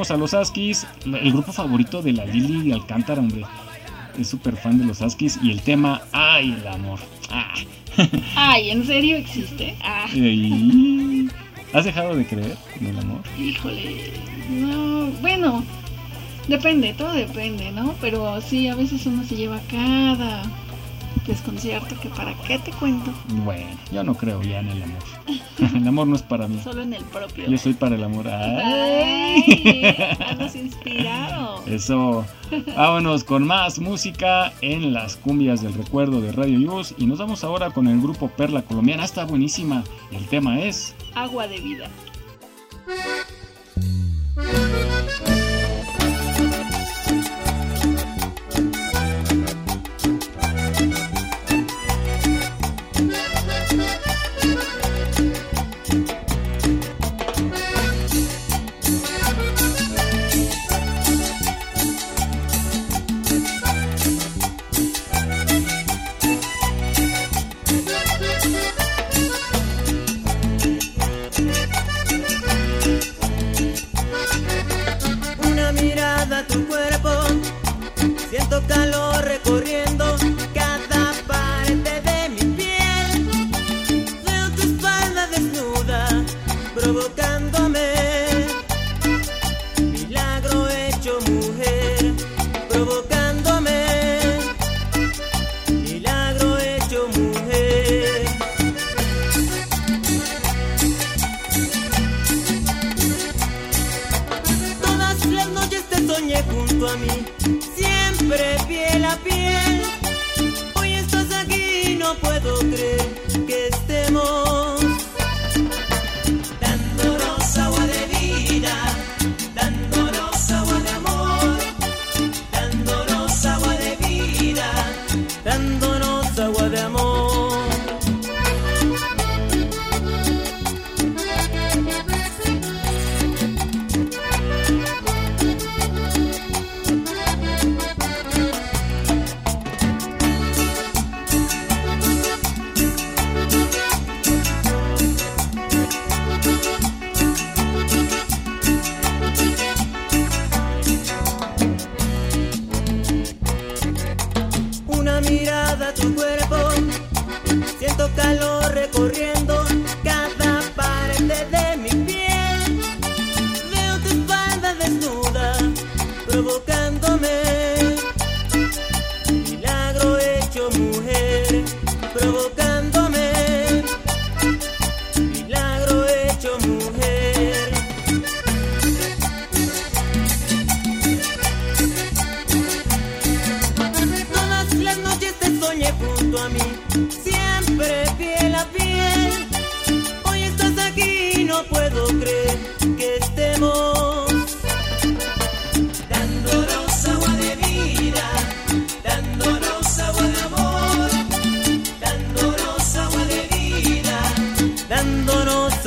Speaker 1: Escuchamos a los Askis, el grupo favorito de la Lili Alcántara, hombre. Es súper fan de los Askis y el tema Ay, el amor. Ah.
Speaker 3: Ay, ¿en serio existe? Ah,
Speaker 1: Y- ¿Has dejado de creer en el amor?
Speaker 3: híjole. No, bueno, depende, todo depende, ¿no? Pero sí, a veces uno se lleva cada desconcierto que para qué te cuento.
Speaker 1: Bueno, yo no creo ya en el amor. El amor no es para mí.
Speaker 3: Solo en el propio.
Speaker 1: Yo soy para el amor. Ay.
Speaker 3: Andas inspirado.
Speaker 1: Eso. Vámonos con más música en las cumbias del recuerdo de Radio Yus. Y nos vamos ahora con el grupo Perla Colombiana. Está buenísima. El tema es.
Speaker 3: Agua de vida.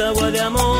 Speaker 12: Agua de amor.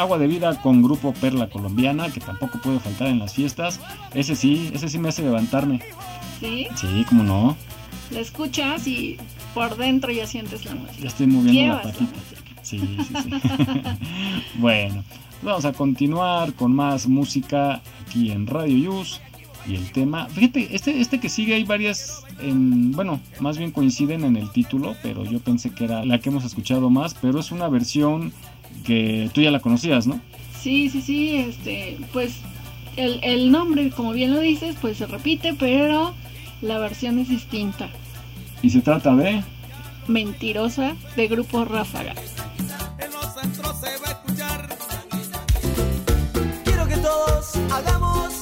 Speaker 12: Agua de Vida
Speaker 1: con Grupo Perla Colombiana, que tampoco puede faltar en las fiestas. Ese sí, ese sí me hace levantarme.
Speaker 3: ¿Sí?
Speaker 1: Sí, como no.
Speaker 3: La escuchas y por dentro ya sientes la música.
Speaker 1: Ya estoy moviendo la patita. Sí, sí, sí. bueno, vamos a continuar con más música aquí en Radio Yus. Y el tema, fíjate, este, este que sigue hay varias, en, bueno, más bien coinciden en el título, pero yo pensé que era la que hemos escuchado más, pero es una versión que tú ya la conocías, ¿no?
Speaker 3: Sí, sí, sí, este, pues el, el nombre, como bien lo dices, pues se repite, pero la versión es distinta.
Speaker 1: Y se trata de...
Speaker 3: Mentirosa de Grupo Ráfaga.
Speaker 12: Quiero que todos hagamos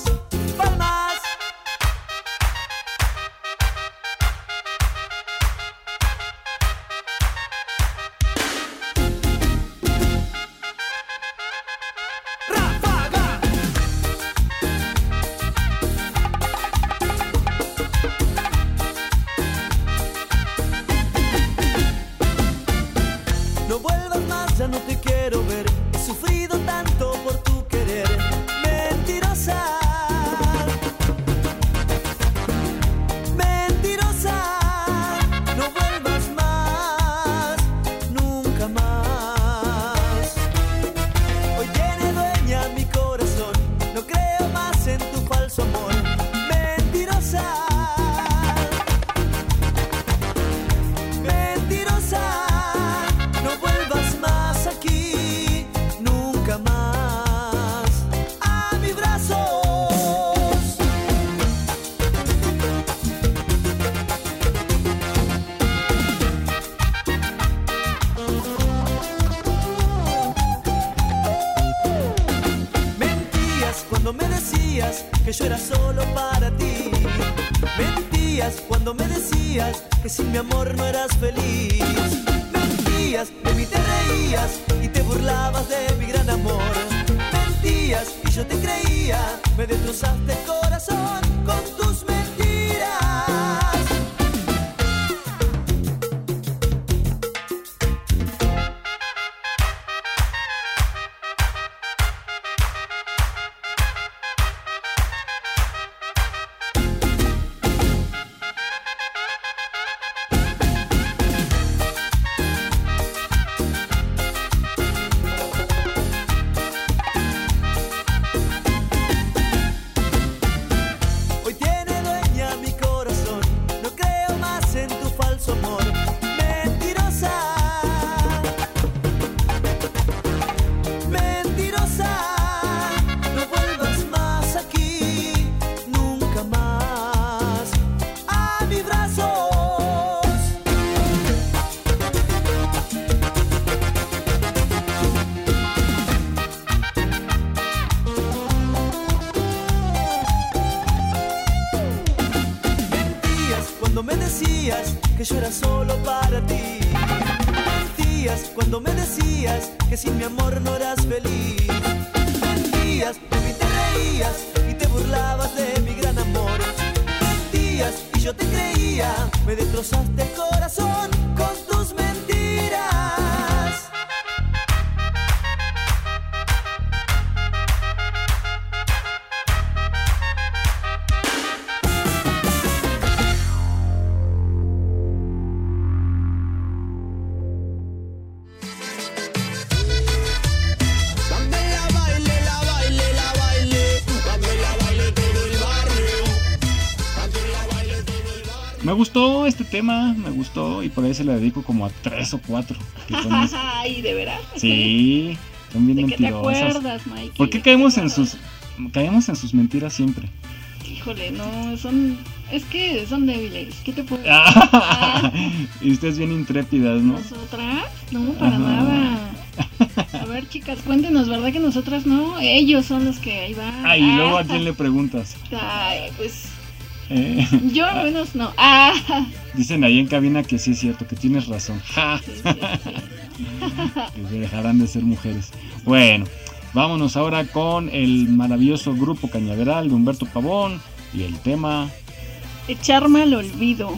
Speaker 1: tema, me gustó y por ahí se la dedico como a tres o cuatro.
Speaker 13: Ay, de veras.
Speaker 1: Sí, también
Speaker 13: ¿De mentirosas. Qué te acuerdas, Mikey?
Speaker 1: ¿Por qué caemos en sus caemos en sus mentiras siempre?
Speaker 13: Híjole, no, son es que son débiles. ¿Qué te puedo
Speaker 1: Y ustedes bien intrépidas, ¿no?
Speaker 13: ¿Nosotras? No, para nada. A ver, chicas, cuéntenos, ¿verdad que nosotras no? Ellos son los que ahí van.
Speaker 1: Ay, y luego a
Speaker 13: ah,
Speaker 1: quién le preguntas.
Speaker 13: Ay, pues yo al menos no. Ah.
Speaker 1: Dicen ahí en cabina que sí es cierto, que tienes razón. Ja. Dejarán de ser mujeres. Bueno, vámonos ahora con el maravilloso grupo Cañaveral de Humberto Pavón y el tema...
Speaker 13: Echarme al olvido.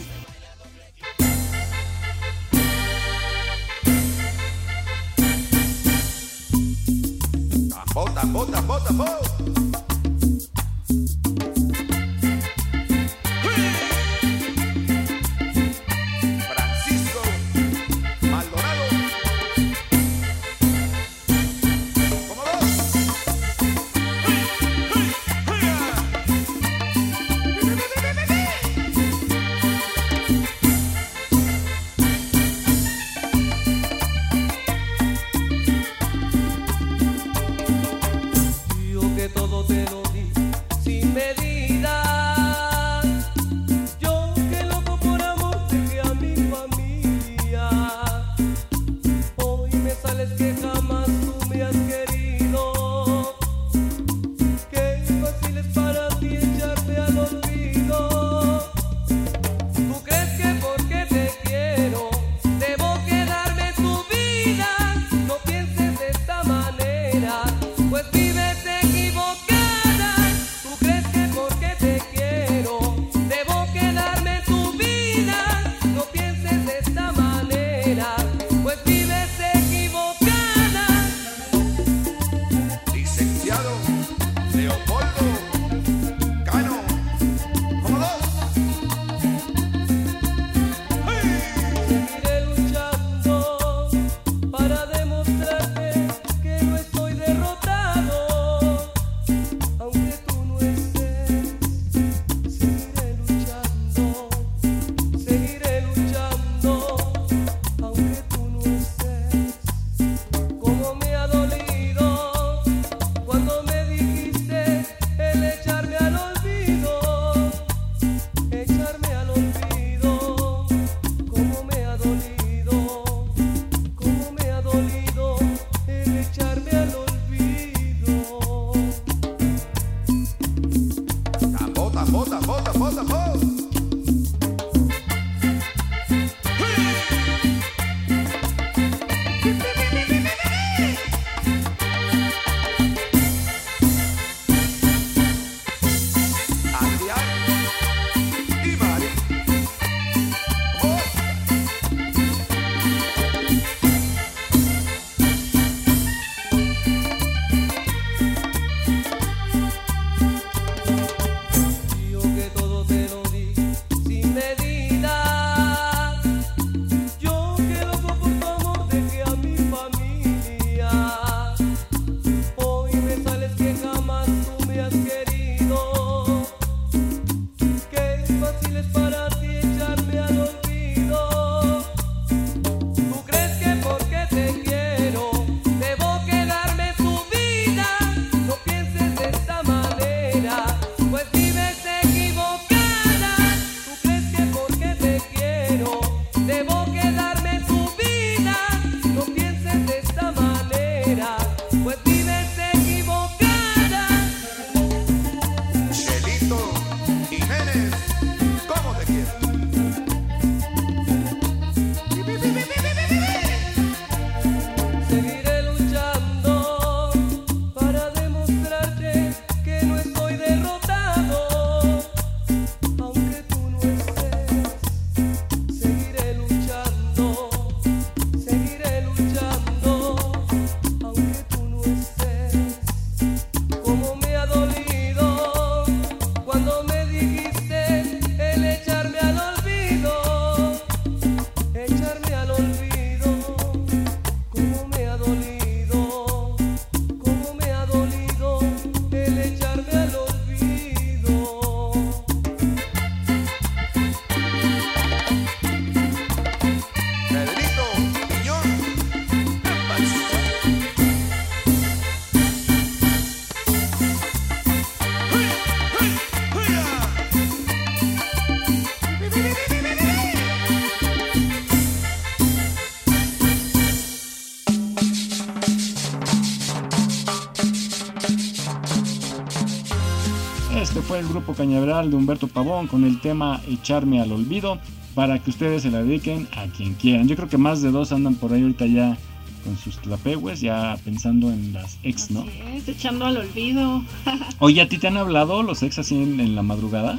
Speaker 1: Cañaveral de Humberto Pavón con el tema Echarme al Olvido para que ustedes se la dediquen a quien quieran. Yo creo que más de dos andan por ahí ahorita ya con sus tlapehues, ya pensando en las ex, ¿no?
Speaker 3: Así es, echando al olvido.
Speaker 1: Oye, ¿a ti te han hablado los ex así en, en la madrugada?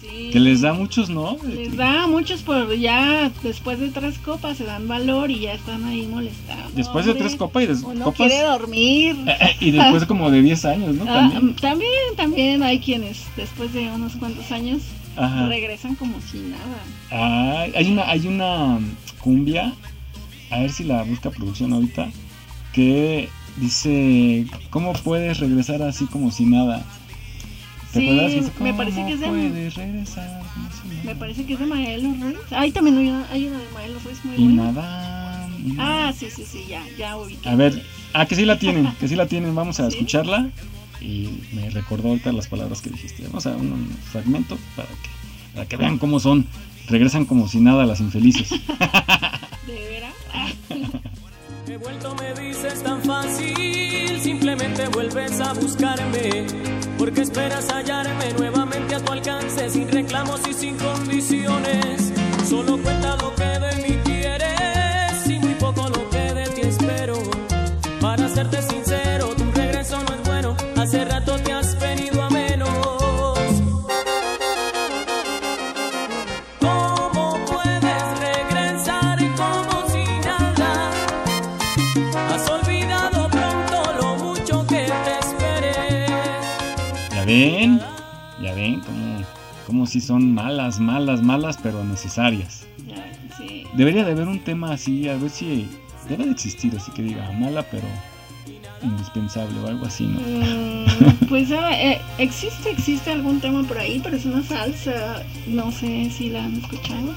Speaker 3: Sí.
Speaker 1: Que les da muchos, ¿no?
Speaker 3: Les da muchos por ya después de tres copas se dan valor y ya están ahí molestando.
Speaker 1: Después de tres copas y des-
Speaker 3: Uno
Speaker 1: copas.
Speaker 3: quiere dormir.
Speaker 1: Y después como de 10 años, ¿no?
Speaker 3: Ah,
Speaker 1: También.
Speaker 3: también, también hay quienes después de unos cuantos años
Speaker 1: Ajá.
Speaker 3: regresan como si nada.
Speaker 1: Ah, hay una, hay una cumbia, a ver si la busca producción ahorita, que dice, ¿cómo puedes regresar así como si nada? ¿Te
Speaker 3: Sí,
Speaker 1: acuerdas?
Speaker 3: Me
Speaker 1: "¿Cómo
Speaker 3: parece que es de-
Speaker 1: puedes regresar como si nada?"
Speaker 3: Me parece que es de Maelo Ruiz. Ahí también hay una, hay una de Maelo Ruiz muy
Speaker 1: Y
Speaker 3: buena.
Speaker 1: nada.
Speaker 3: Ah, sí, sí, sí, ya, ya ubiqué.
Speaker 1: A ver, ah, que sí la tienen, que sí la tienen, vamos a escucharla. Y me recordó ahorita las palabras que dijiste. Vamos a un, un fragmento para que, para que vean cómo son. Regresan como si nada las infelices.
Speaker 3: ¿De veras?
Speaker 4: He vuelto, me dices tan fácil, simplemente vuelves a buscarme. Porque esperas hallarme nuevamente a tu alcance, sin reclamos y sin condiciones. Si
Speaker 1: son malas, malas, malas, pero necesarias.
Speaker 3: Sí.
Speaker 1: Debería de haber un tema así, a ver si debe de existir, así que diga mala, pero indispensable o algo así, ¿no?
Speaker 3: Mm, pues ah, eh, existe, existe algún tema por ahí, pero es una salsa. No sé si la han escuchado.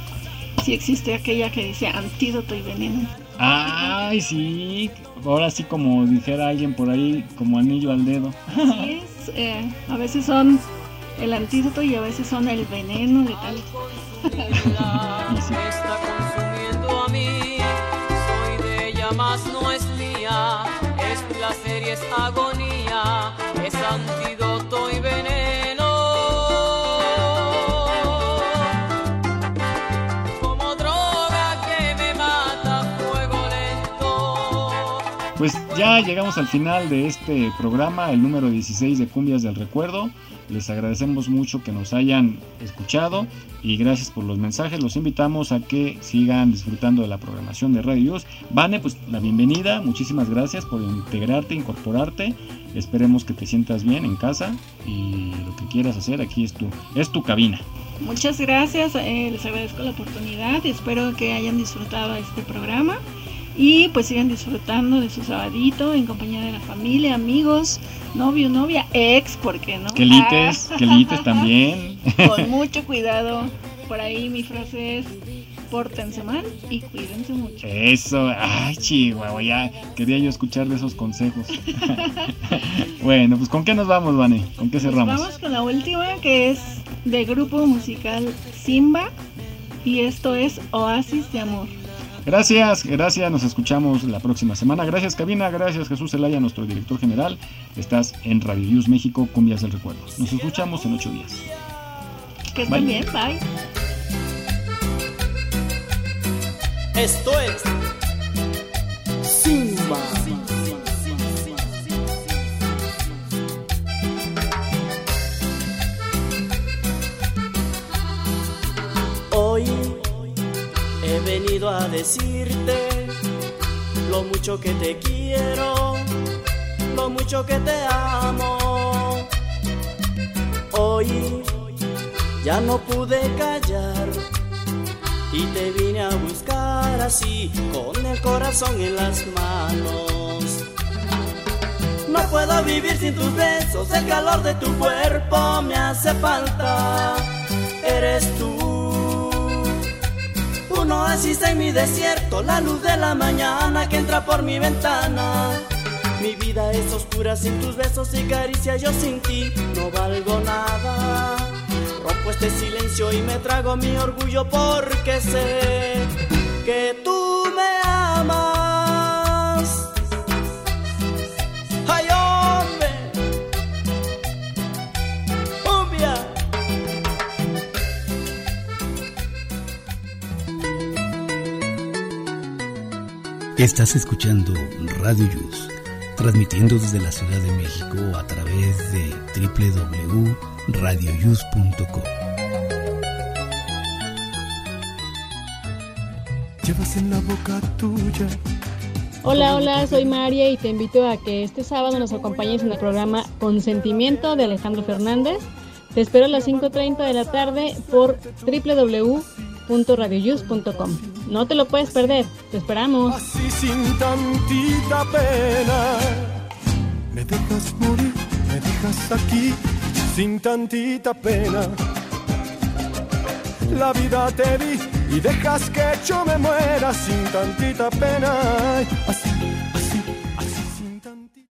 Speaker 3: Si existe aquella que dice antídoto y veneno.
Speaker 1: Ay, sí. Ahora sí, como dijera alguien por ahí, como anillo al dedo.
Speaker 3: Así es. eh, a veces son el antídoto y a veces son el veneno de tal.
Speaker 4: Me está consumiendo a mí. Soy de ella, más no es mía. Es placer y es agonía. Es antídoto
Speaker 1: Pues ya llegamos al final de este programa, el número 16 de Cumbias del Recuerdo. Les agradecemos mucho que nos hayan escuchado y gracias por los mensajes. Los invitamos a que sigan disfrutando de la programación de Radio Yus. Vane, pues la bienvenida, muchísimas gracias por integrarte, incorporarte. Esperemos que te sientas bien en casa y lo que quieras hacer aquí es tu, es tu cabina.
Speaker 3: Muchas gracias, eh, les agradezco la oportunidad espero que hayan disfrutado este programa y pues sigan disfrutando de su sabadito en compañía de la familia, amigos, novio, novia, ex, ¿por qué no?
Speaker 1: Quelites,
Speaker 3: Ah.
Speaker 1: quelites también.
Speaker 3: Con mucho cuidado, por ahí mi frase es, pórtense mal y cuídense mucho.
Speaker 1: Eso, ay chihuahua, ya quería yo escuchar de esos consejos. bueno, pues ¿con qué nos vamos, Vane? ¿Con qué cerramos?
Speaker 3: Vamos con la última que es de grupo musical Simba y esto es Oasis de Amor.
Speaker 1: Gracias, gracias, nos escuchamos la próxima semana. Gracias Cabina, gracias Jesús Zelaya, nuestro director general. Estás en Radio News México, Cumbias del Recuerdo. Nos escuchamos en ocho días.
Speaker 3: Que estén
Speaker 1: Bye.
Speaker 3: bien, bye.
Speaker 11: Esto es
Speaker 2: Simba.
Speaker 11: Hoy venido a decirte lo mucho que te quiero, lo mucho que te amo. Hoy ya no pude callar y te vine a buscar así con el corazón en las manos. No puedo vivir sin tus besos, el calor de tu cuerpo me hace falta. Eres tú, un oasis en mi desierto, la luz de la mañana que entra por mi ventana. Mi vida es oscura sin tus besos y caricias, yo sin ti no valgo nada. Rompo este silencio y me trago mi orgullo porque sé que tú
Speaker 14: Estás escuchando Radio Yus, transmitiendo desde la Ciudad de México a través de www.radioyus.com.
Speaker 15: Llevas en la boca tuya.
Speaker 16: Hola, hola, soy María y te invito a que este sábado nos acompañes en el programa Consentimiento de Alejandro Fernández. Te espero a las 5.30 de la tarde por www.radioyus.com. No te lo puedes perder, te esperamos.
Speaker 15: Así sin tantita pena. Me dejas morir, me dejas aquí sin tantita pena. La vida te di y dejas que yo me muera sin tantita pena. Así